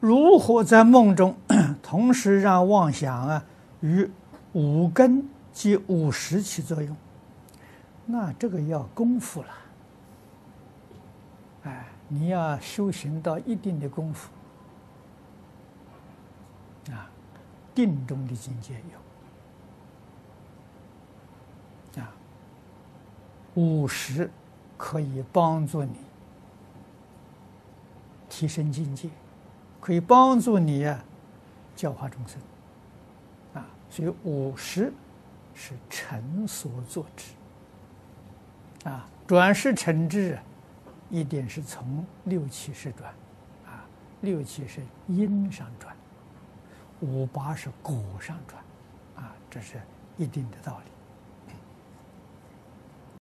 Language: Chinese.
如何在梦中 同时让妄想啊与五根及五识起作用？那这个要功夫了。哎，你要修行到一定的功夫啊，定中的境界有啊，五识可以帮助你提升境界。可以帮助你啊，教化众生。啊，所以五十是臣所作之。啊，转世成智，一定是从六七识转。啊，六七是因上转，五八是果上转。啊，这是一定的道理。